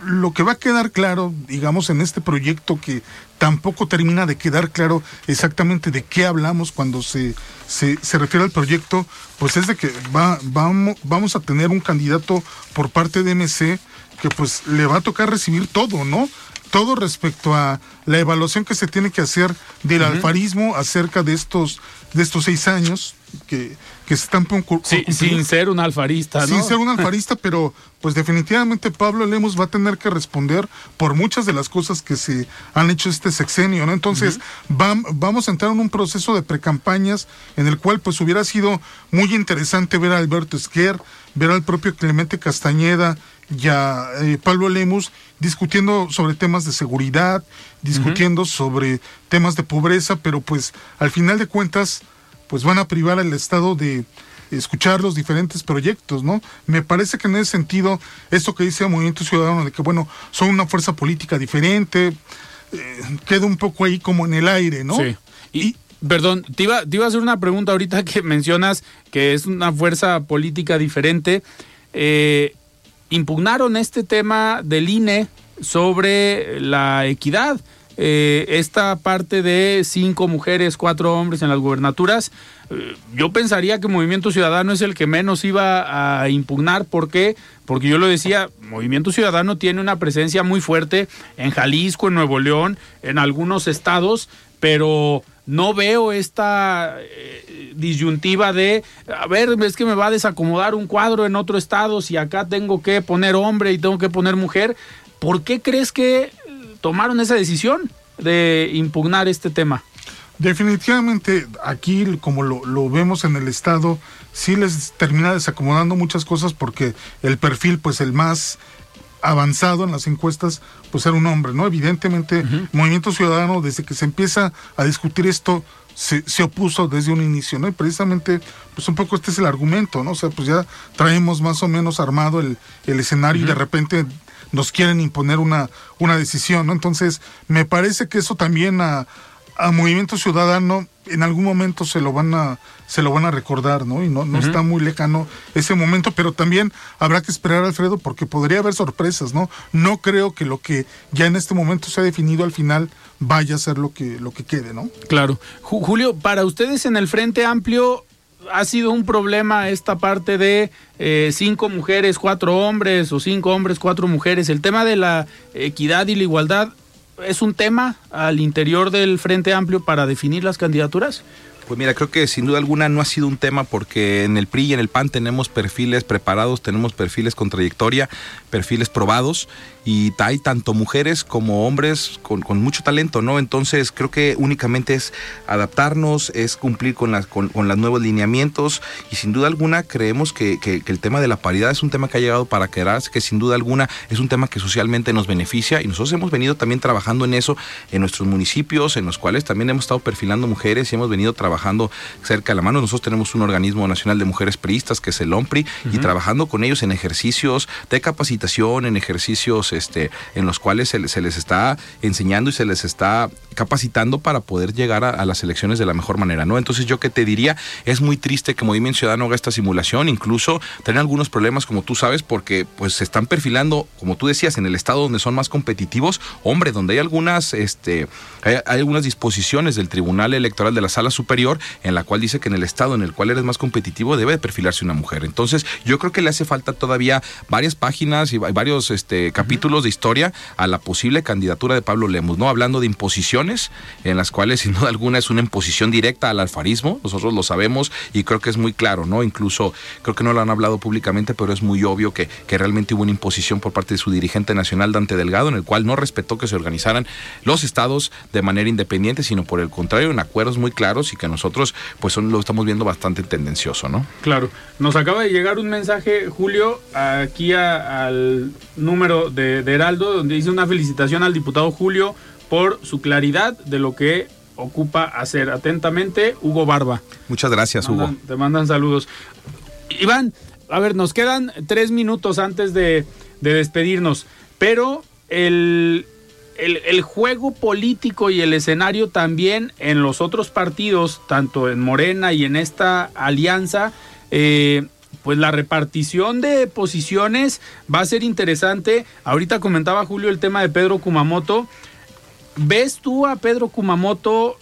lo, que va a quedar claro, digamos, en este proyecto que tampoco termina de quedar claro exactamente de qué hablamos cuando se, se, se refiere al proyecto, pues es de que va, vamos, vamos a tener un candidato por parte de MC que pues le va a tocar recibir todo, ¿no? todo respecto a la evaluación que se tiene que hacer del alfarismo acerca de estos, de estos seis años que, que se están por por sin ser un alfarista, ¿no? Sin ser un alfarista, pero pues definitivamente Pablo Lemos va a tener que responder por muchas de las cosas que se han hecho este sexenio, ¿no? Entonces, vam- vamos a entrar en un proceso de precampañas en el cual pues hubiera sido muy interesante ver a Alberto Esquer, ver al propio Clemente Castañeda y a eh, Pablo Lemos discutiendo sobre temas de seguridad, discutiendo sobre temas de pobreza, pero pues al final de cuentas pues van a privar al Estado de escuchar los diferentes proyectos, ¿no? Me parece que en ese sentido, esto que dice el Movimiento Ciudadano, de que, bueno, son una fuerza política diferente, eh, queda un poco ahí como en el aire, ¿no? Sí. Y, perdón, te iba, te iba a hacer una pregunta ahorita que mencionas que es una fuerza política diferente. Eh, impugnaron este tema del INE sobre la equidad. Eh, esta parte de cinco mujeres, cuatro hombres en las gubernaturas, eh, yo pensaría que Movimiento Ciudadano es el que menos iba a impugnar. ¿Por qué? Porque yo lo decía, Movimiento Ciudadano tiene una presencia muy fuerte en Jalisco, en Nuevo León, en algunos estados, pero no veo esta eh, disyuntiva de, a ver, es que me va a desacomodar un cuadro en otro estado si acá tengo que poner hombre y tengo que poner mujer. ¿Por qué crees que eh, tomaron esa decisión de impugnar este tema? Definitivamente aquí, como lo, lo vemos en el Estado, sí les termina desacomodando muchas cosas porque el perfil, pues el más avanzado en las encuestas, pues era un hombre, ¿no? Evidentemente, Movimiento Ciudadano, desde que se empieza a discutir esto, se, se opuso desde un inicio, ¿no? Y precisamente, pues un poco este es el argumento, ¿no? O sea, pues ya traemos más o menos armado el, el escenario y de repente nos quieren imponer una, una decisión, ¿no? Entonces, me parece que eso también a, a Movimiento Ciudadano en algún momento se lo van a se lo van a recordar, ¿no? Y no, no está muy lejano ese momento, pero también habrá que esperar, Alfredo, porque podría haber sorpresas, ¿no? No creo que lo que ya en este momento se ha definido al final vaya a ser lo que lo que quede, ¿no? Claro. Ju- Julio, para ustedes en el Frente Amplio ha sido un problema esta parte de eh, cinco mujeres, cuatro hombres o cinco hombres, cuatro mujeres. El tema de la equidad y la igualdad es un tema al interior del Frente Amplio para definir las candidaturas. Pues mira, creo que sin duda alguna no ha sido un tema porque en el PRI y en el PAN tenemos perfiles preparados, tenemos perfiles con trayectoria, perfiles probados y hay tanto mujeres como hombres con, con mucho talento, ¿no? Entonces creo que únicamente es adaptarnos, es cumplir con, las con, con los nuevos lineamientos y sin duda alguna creemos que, que- que el tema de la paridad es un tema que ha llegado para quedarse, que sin duda alguna es un tema que socialmente nos beneficia y nosotros hemos venido también trabajando en eso en nuestros municipios, en los cuales también hemos estado perfilando mujeres y hemos venido trabajando cerca de la mano. Nosotros tenemos un organismo nacional de mujeres priistas que es el OMPRI y trabajando con ellos en ejercicios de capacitación, en ejercicios este, en los cuales se, se les está enseñando y se les está capacitando para poder llegar a, las elecciones de la mejor manera, ¿no? Entonces yo que te diría, es muy triste que Movimiento Ciudadano haga esta simulación, incluso tener algunos problemas como tú sabes, porque pues se están perfilando, como tú decías, en el estado donde son más competitivos, hombre, donde hay algunas, este, hay, algunas disposiciones del Tribunal Electoral de la Sala Superior en la cual dice que en el estado en el cual eres más competitivo debe de perfilarse una mujer. Entonces, yo creo que le hace falta todavía varias páginas y va- varios este, capítulos de historia a la posible candidatura de Pablo Lemos, ¿no? Hablando de en las cuales sin duda alguna es una imposición directa al alfarismo, nosotros lo sabemos y creo que es muy claro, ¿no? Incluso creo que no lo han hablado públicamente, pero es muy obvio que, que realmente hubo una imposición por parte de su dirigente nacional, Dante Delgado, en el cual no respetó que se organizaran los estados de manera independiente, sino por el contrario, en acuerdos muy claros y que nosotros pues son, lo estamos viendo bastante tendencioso, ¿no? Claro. Nos acaba de llegar un mensaje, Julio, aquí al número de, de Heraldo, donde dice una felicitación al diputado Julio por su claridad de lo que ocupa hacer. Atentamente, Hugo Barba. Muchas gracias, Hugo. Mandan- te mandan saludos. Iván, a ver, nos quedan tres minutos antes de, de despedirnos, pero el, el, el juego político y el escenario también en los otros partidos, tanto en Morena y en esta alianza, eh, pues la repartición de posiciones va a ser interesante. Ahorita comentaba Julio el tema de Pedro Kumamoto. ¿Ves tú a Pedro Kumamoto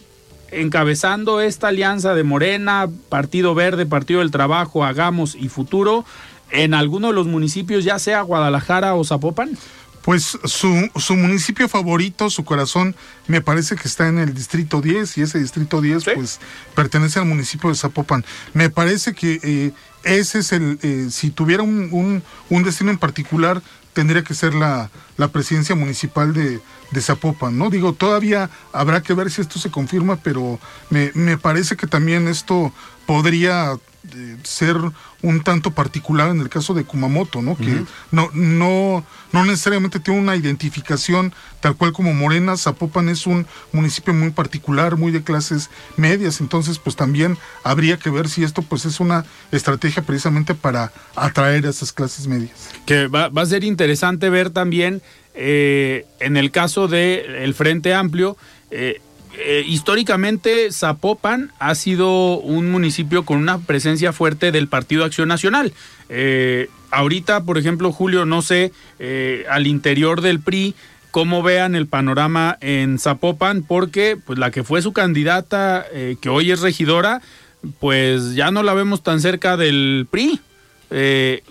encabezando esta alianza de Morena, Partido Verde, Partido del Trabajo, Hagamos y Futuro en alguno de los municipios, ya sea Guadalajara o Zapopan? Pues su, su municipio favorito, su corazón, me parece que está en el distrito 10 y ese distrito 10 pues pertenece al municipio de Zapopan. Me parece que eh, ese es el, eh, si tuviera un, un, un destino en particular, tendría que ser la, la presidencia municipal de, Zapopan, ¿no? Digo, todavía habrá que ver si esto se confirma, pero me, me parece que también esto podría eh, ser un tanto particular en el caso de Kumamoto, ¿no? Que no, no, no necesariamente tiene una identificación tal cual como Morena. Zapopan es un municipio muy particular, muy de clases medias, entonces pues también habría que ver si esto pues es una estrategia precisamente para atraer a esas clases medias. Que va, va a ser interesante ver también eh, en el caso del el Frente Amplio, eh, eh, históricamente Zapopan ha sido un municipio con una presencia fuerte del Partido Acción Nacional. Eh, ahorita, por ejemplo, Julio, no sé, eh, al interior del PRI, cómo vean el panorama en Zapopan, porque pues la que fue su candidata, que hoy es regidora, pues ya no la vemos tan cerca del PRI. Eh,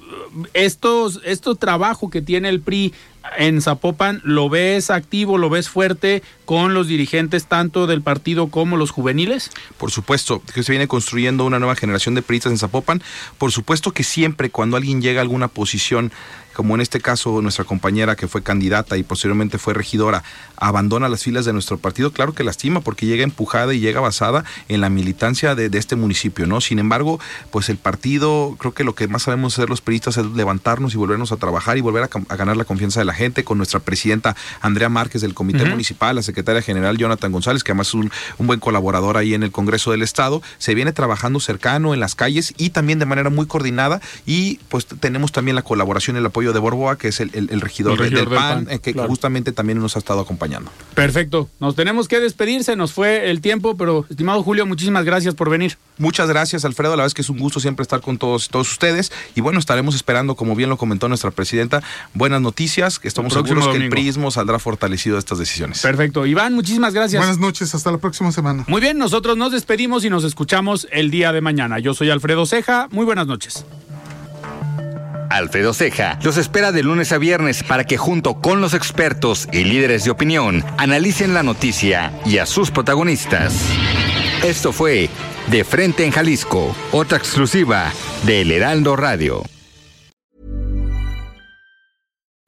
estos, estos trabajo que tiene el PRI en Zapopan, ¿lo ves activo, lo ves fuerte con los dirigentes tanto del partido como los juveniles? Por supuesto, que se viene construyendo una nueva generación de priistas en Zapopan. Por supuesto que siempre cuando alguien llega a alguna posición como en este caso nuestra compañera que fue candidata y posteriormente fue regidora, abandona las filas de nuestro partido, claro que lastima porque llega empujada y llega basada en la militancia de, este municipio, ¿no? Sin embargo, pues el partido, creo que lo que más sabemos hacer los periodistas es levantarnos y volvernos a trabajar y volver a, ganar la confianza de la gente con nuestra presidenta Andrea Márquez del Comité uh -huh. Municipal, la secretaria general Jonathan González, que además es un, un buen colaborador ahí en el Congreso del Estado, se viene trabajando cercano en las calles y también de manera muy coordinada y pues tenemos también la colaboración y el apoyo de Borboa, que es el, el, el regidor, el regidor del, del PAN, PAN eh, que, claro. justamente también nos ha estado acompañando. Perfecto. Nos tenemos que despedir, se nos fue el tiempo, pero estimado Julio, muchísimas gracias por venir. Muchas gracias, Alfredo. La verdad es que es un gusto siempre estar con todos, todos ustedes. Y bueno, estaremos esperando, como bien lo comentó nuestra presidenta, buenas noticias, que estamos seguros domingo. que el prismo saldrá fortalecido de estas decisiones. Perfecto. Iván, muchísimas gracias. Buenas noches, hasta la próxima semana. Muy bien, nosotros nos despedimos y nos escuchamos el día de mañana. Yo soy Alfredo Ceja, muy buenas noches. Alfredo Ceja los espera de lunes a viernes para que junto con los expertos y líderes de opinión analicen la noticia y a sus protagonistas. Esto fue De Frente en Jalisco, otra exclusiva de El Heraldo Radio.